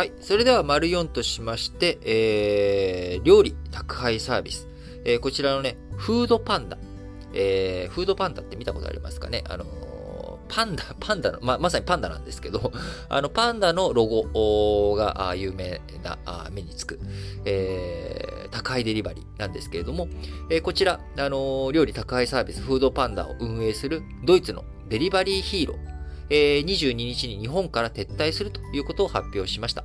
はい。それでは、丸4としまして、えー、料理、宅配サービス。えーこちらのね、フードパンダ。えー、フードパンダって見たことありますかね？あのパンダ、パンダの、ま、まさにパンダなんですけど、あの、パンダのロゴが有名なあ目につく、えー宅配デリバリーなんですけれども、えーこちら、あのー料理宅配サービスフードパンダを運営するドイツのデリバリーヒーロー、えー22日に日本から撤退するということを発表しました。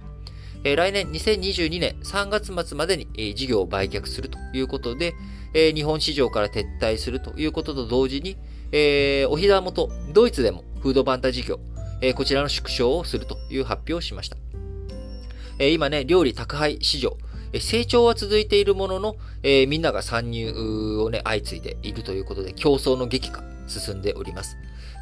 え来年2022年3月末までに、え事業を売却するということで、え日本市場から撤退するということと同時に、えーお膝元、ドイツでもフードパンダ事業、えこちらの縮小をするという発表をしました。え今ね、料理宅配市場、成長は続いているものの、えーみんなが参入をね、相次いでいるということで、競争の激化、進んでおります。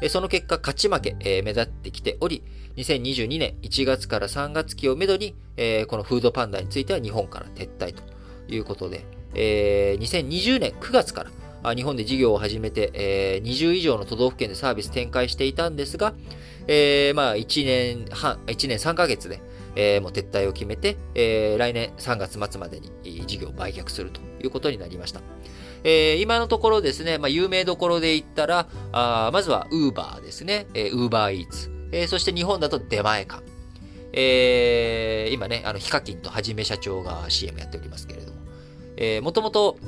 その結果、勝ち負け、え目立ってきており、2022年1月から3月期をめどに、えこのフードパンダについては日本から撤退ということで、えー2020年9月から日本で事業を始めて、えー20以上の都道府県でサービス展開していたんですが、えまあ1年半、1年3ヶ月で、えーもう撤退を決めて、えー来年3月末までに事業を売却するということになりました。えー今のところですね、まあ、有名どころで言ったら、あまずは Uber ですね、えー Uber Eats、えーそして日本だと出前館。えー今ね、あの、ヒカキンとはじめ社長が CM やっておりますけれども、えー、もともと、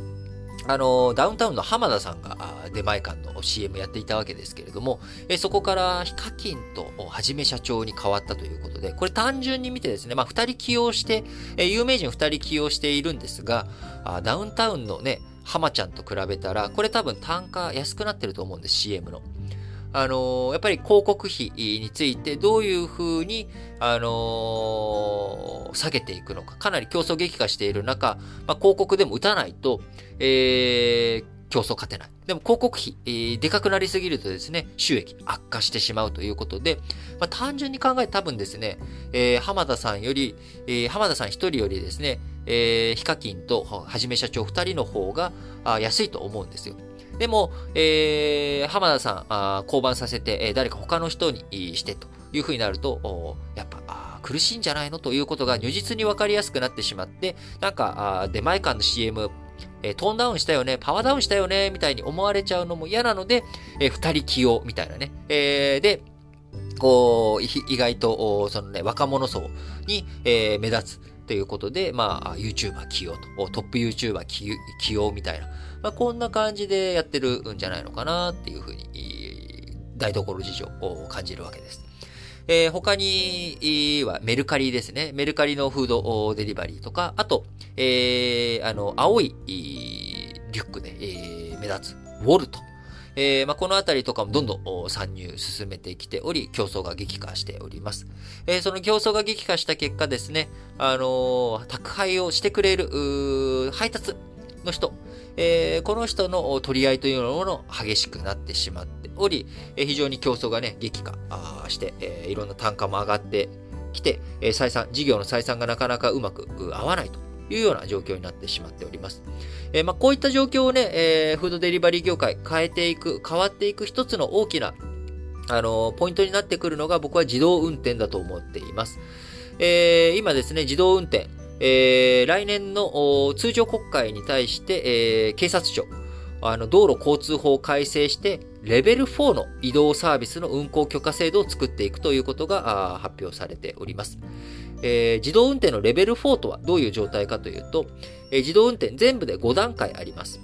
あの、ダウンタウンの浜田さんが出前館の CM やっていたわけですけれども、えそこからヒカキンとはじめ社長に変わったということで、これ単純に見てですね、まあ、二人起用して、え有名人二人起用しているんですが、あダウンタウンのね、浜ちゃんと比べたら、これ多分単価安くなってると思うんです、CM の。あのーやっぱり広告費についてどういうふうに、あのー下げていくのか、かなり競争激化している中、まあ、広告でも打たないと、えー競争勝てない。でも広告費、えーでかくなりすぎるとですね、収益悪化してしまうということで、まあ、単純に考えて多分ですね、えー浜田さんより、えー浜田さん一人よりですね、えーヒカキンとはじめ社長二人の方が安いと思うんですよ。でも、えー浜田さん、あ降板させて、えー誰か他の人にしてというふうになると、やっぱ、苦しいんじゃないのということが如実に分かりやすくなってしまって、なんか、あ出前館の CM、えートーンダウンしたよね、パワーダウンしたよね、みたいに思われちゃうのも嫌なので、えー二人起用みたいなね。えーで、こう、意外と、そのね、若者層に、えー目立つということで、まあ、YouTuber 起用と、トップ YouTuber 起起用みたいな、まあ、こんな感じでやってるんじゃないのかなっていうふうに、台所事情を感じるわけです。えー他にはメルカリですね。メルカリのフードデリバリーとか、あと、えーあの、青いリュックで、えー目立つウォルト。えーまあ、このあたりとかもどんどん参入進めてきており、競争が激化しております。えーその競争が激化した結果ですね、あのー宅配をしてくれる、配達の人、えーこの人の取り合いというのも激しくなってしまっており、えー非常に競争がね、激化して、えーいろんな単価も上がってきて、えー採算、事業の採算がなかなかうまく合わないというような状況になってしまっております。えーまあ、こういった状況をね、えーフードデリバリー業界変えていく、変わっていく一つの大きな、あのーポイントになってくるのが僕は自動運転だと思っています。えー今ですね、自動運転、えー来年の通常国会に対して、えー警察庁、あの、道路交通法を改正して、レベル4の移動サービスの運行許可制度を作っていくということが発表されております。えー自動運転のレベル4とはどういう状態かというと、えー自動運転全部で5段階あります。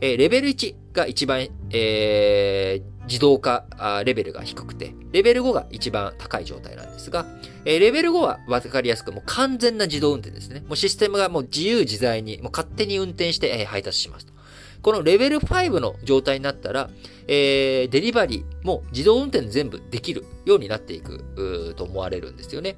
えーレベル1が一番、えー自動化レベルが低くて、レベル5が一番高い状態なんですが、えーレベル5は分かりやすく、もう完全な自動運転ですね。もうシステムがもう自由自在に、もう勝手に運転して、えー配達しますと。このレベル5の状態になったら、えーデリバリーも自動運転全部できるようになっていくと思われるんですよね。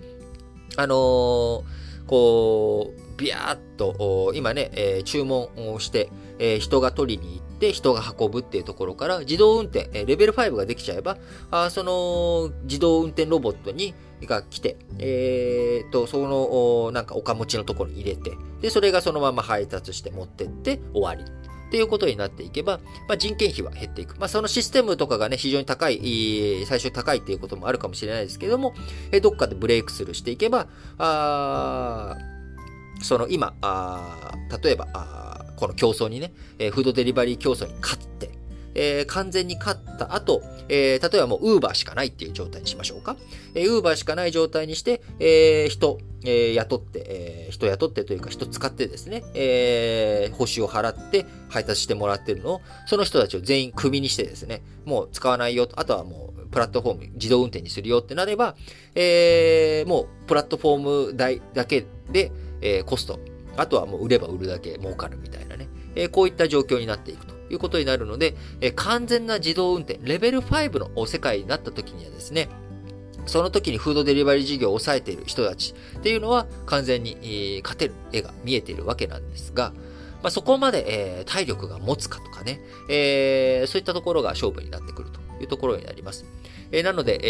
あのーこう、ビャーっと、今ね、えー注文をして、えー人が取りに行って、人が運ぶっていうところから、自動運転、えーレベル5ができちゃえば、あその、自動運転ロボットに、が来て、えーと、その、なんか、岡持ちのところに入れて、で、それがそのまま配達して持ってって終わり。っっていうことになっていけば、まあ、人件費は減っていく。まあ、そのシステムとかがね、非常に高い、最初高いっていうこともあるかもしれないですけども、えどっかでブレイクスルーしていけば、あその今、あ例えばあ、この競争にね、えフードデリバリー競争に勝って、えー、完全に勝った後、えー、例えばもう Uber しかないっていう状態にしましょうか。えー、Uber しかない状態にして、えー、人、えー、雇って、えー、人雇ってというか人使ってですね、えー、報酬を払って配達してもらってるのを、その人たちを全員クビにしてですね、もう使わないよと、あとはもうプラットフォーム自動運転にするよってなれば、えー、もうプラットフォーム代だけで、えー、コスト、あとはもう売れば売るだけ儲かるみたいなね、えー、こういった状況になっていくと。いうことになるので、え完全な自動運転、レベル5の世界になった時にはですね、その時にフードデリバリー事業を抑えている人たちっていうのは完全に、勝てる絵が見えているわけなんですが、まあ、そこまで、えー、体力が持つかとかね、えー、そういったところが勝負になってくるというところになります。えー、なので、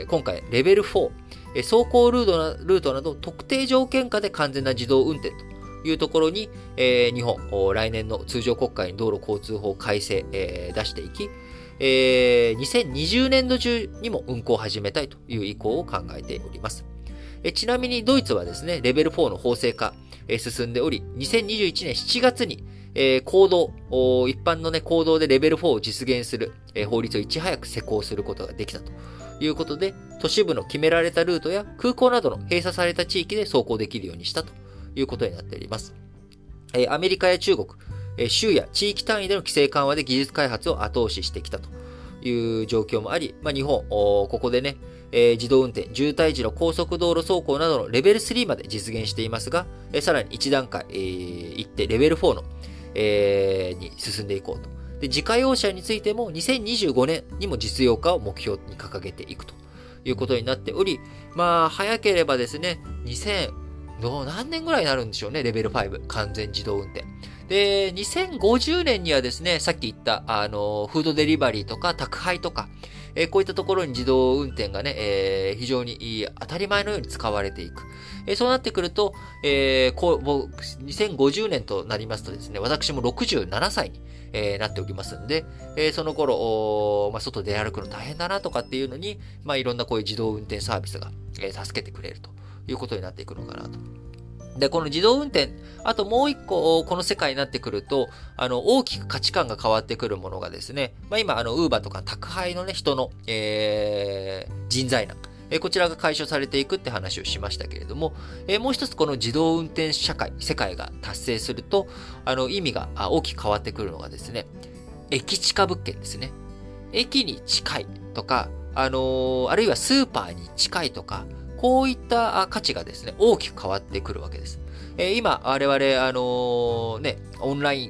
えー、今回レベル4、え、走行ルートなルートなど特定条件下で完全な自動運転というところに、えー、日本、来年の通常国会に道路交通法改正、えー、出していき、えー、2020年度中にも運行を始めたいという意向を考えております。えちなみにドイツはですね、レベル4の法制化、え進んでおり、2021年7月に、えー、行動、一般のね、行動でレベル4を実現する、えー、法律をいち早く施行することができたということで、都市部の決められたルートや空港などの閉鎖された地域で走行できるようにしたということになっております。えアメリカや中国、え州や地域単位での規制緩和で技術開発を後押ししてきたという状況もあり、まあ、日本、ここでね、え、自動運転、渋滞時の高速道路走行などのレベル3まで実現していますが、え、さらに1段階、えー、行ってレベル4の、えー、に進んでいこうと。で、自家用車についても2025年にも実用化を目標に掲げていくということになっており、まあ、早ければですね、2000、どう、何年ぐらいになるんでしょうね、レベル5。完全自動運転。で、2050年にはですね、さっき言った、あの、フードデリバリーとか宅配とか、えー、こういったところに自動運転がね、えー、非常に当たり前のように使われていく。えー、そうなってくると、えー、こう、2050年となりますとですね、私も67歳に、えー、なっておりますんで、えー、その頃、まあ、外で歩くの大変だなとかっていうのに、まあ、いろんなこういう自動運転サービスが、えー、助けてくれると。いうことになっていくのかなと。で、この自動運転、あともう一個、この世界になってくると、あの、大きく価値観が変わってくるものがですね、まあ今、あの、ウーバーとか宅配のね、人の、えー、人材難。えこちらが解消されていくって話をしましたけれども、えもう一つこの自動運転社会、世界が達成すると、あの、意味が大きく変わってくるのがですね、駅近物件ですね。駅に近いとか、あの、あるいはスーパーに近いとか、こういった価値がですね、大きく変わってくるわけです。えー、今、我々、あのー、ね、オンライ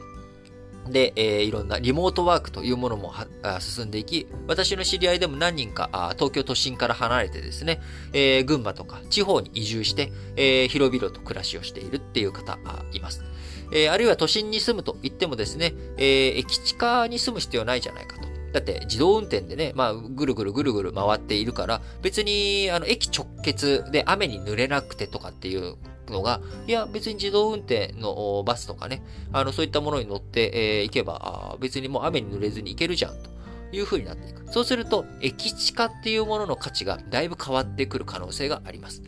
ンで、えー、いろんなリモートワークというものも進んでいき、私の知り合いでも何人か東京都心から離れてですね、えー、群馬とか地方に移住して、えー、広々と暮らしをしているっていう方います。えー、あるいは都心に住むと言ってもですね、えー、駅地下に住む必要ないじゃないかと。だって自動運転でね、まあ、ぐるぐるぐるぐる回っているから、別に、あの、駅直結で雨に濡れなくてとかっていうのが、いや、別に自動運転のバスとかね、あの、そういったものに乗って、えー、行けば、別にもう雨に濡れずに行けるじゃん、という風になっていく。そうすると、駅地下っていうものの価値がだいぶ変わってくる可能性があります。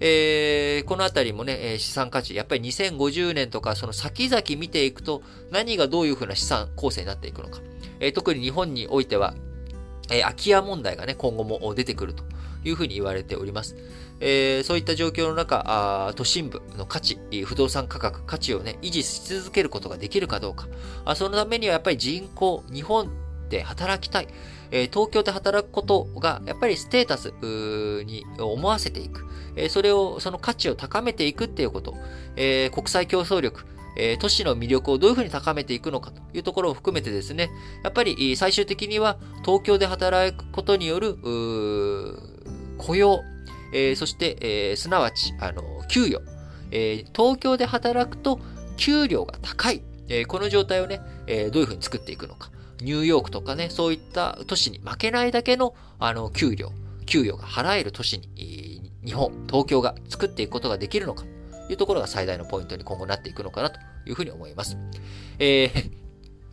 えー、このあたりもね、資産価値、やっぱり2050年とか、その先々見ていくと、何がどういう風な資産構成になっていくのか。え、特に日本においては、え、空き家問題がね、今後も出てくるというふうに言われております。えー、そういった状況の中あ、都心部の価値、不動産価格、価値をね、維持し続けることができるかどうか。あそのためにはやっぱり人口、日本で働きたい。えー、東京で働くことが、やっぱりステータスに思わせていく。えー、それを、その価値を高めていくっていうこと。えー、国際競争力、え都市の魅力をどういうふうに高めていくのかというところを含めてですね、やっぱり最終的には東京で働くことによる、雇用、えー、そして、えー、すなわち、あの、給与、えー、東京で働くと給料が高い、えこの状態をね、えどういうふうに作っていくのか。ニューヨークとかね、そういった都市に負けないだけの、あの、給料、給与が払える都市に、日本、東京が作っていくことができるのか。いうところが最大のポイントに今後なっていくのかなというふうに思います。えー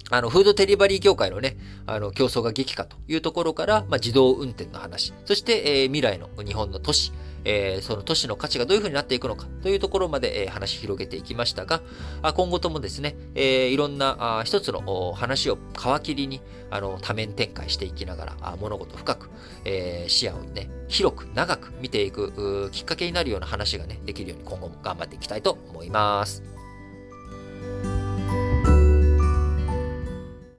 あの、フードデリバリー業界のね、あの、競争が激化というところから、まあ、自動運転の話、そして、えー、未来の日本の都市、えー、その都市の価値がどういうふうになっていくのかというところまで、えー、話広げていきましたが、あ今後ともですね、えー、いろんなあ一つの話を皮切りにあの多面展開していきながら、あ物事深く、えー、視野をね、広く長く見ていくきっかけになるような話がね、できるように今後も頑張っていきたいと思います。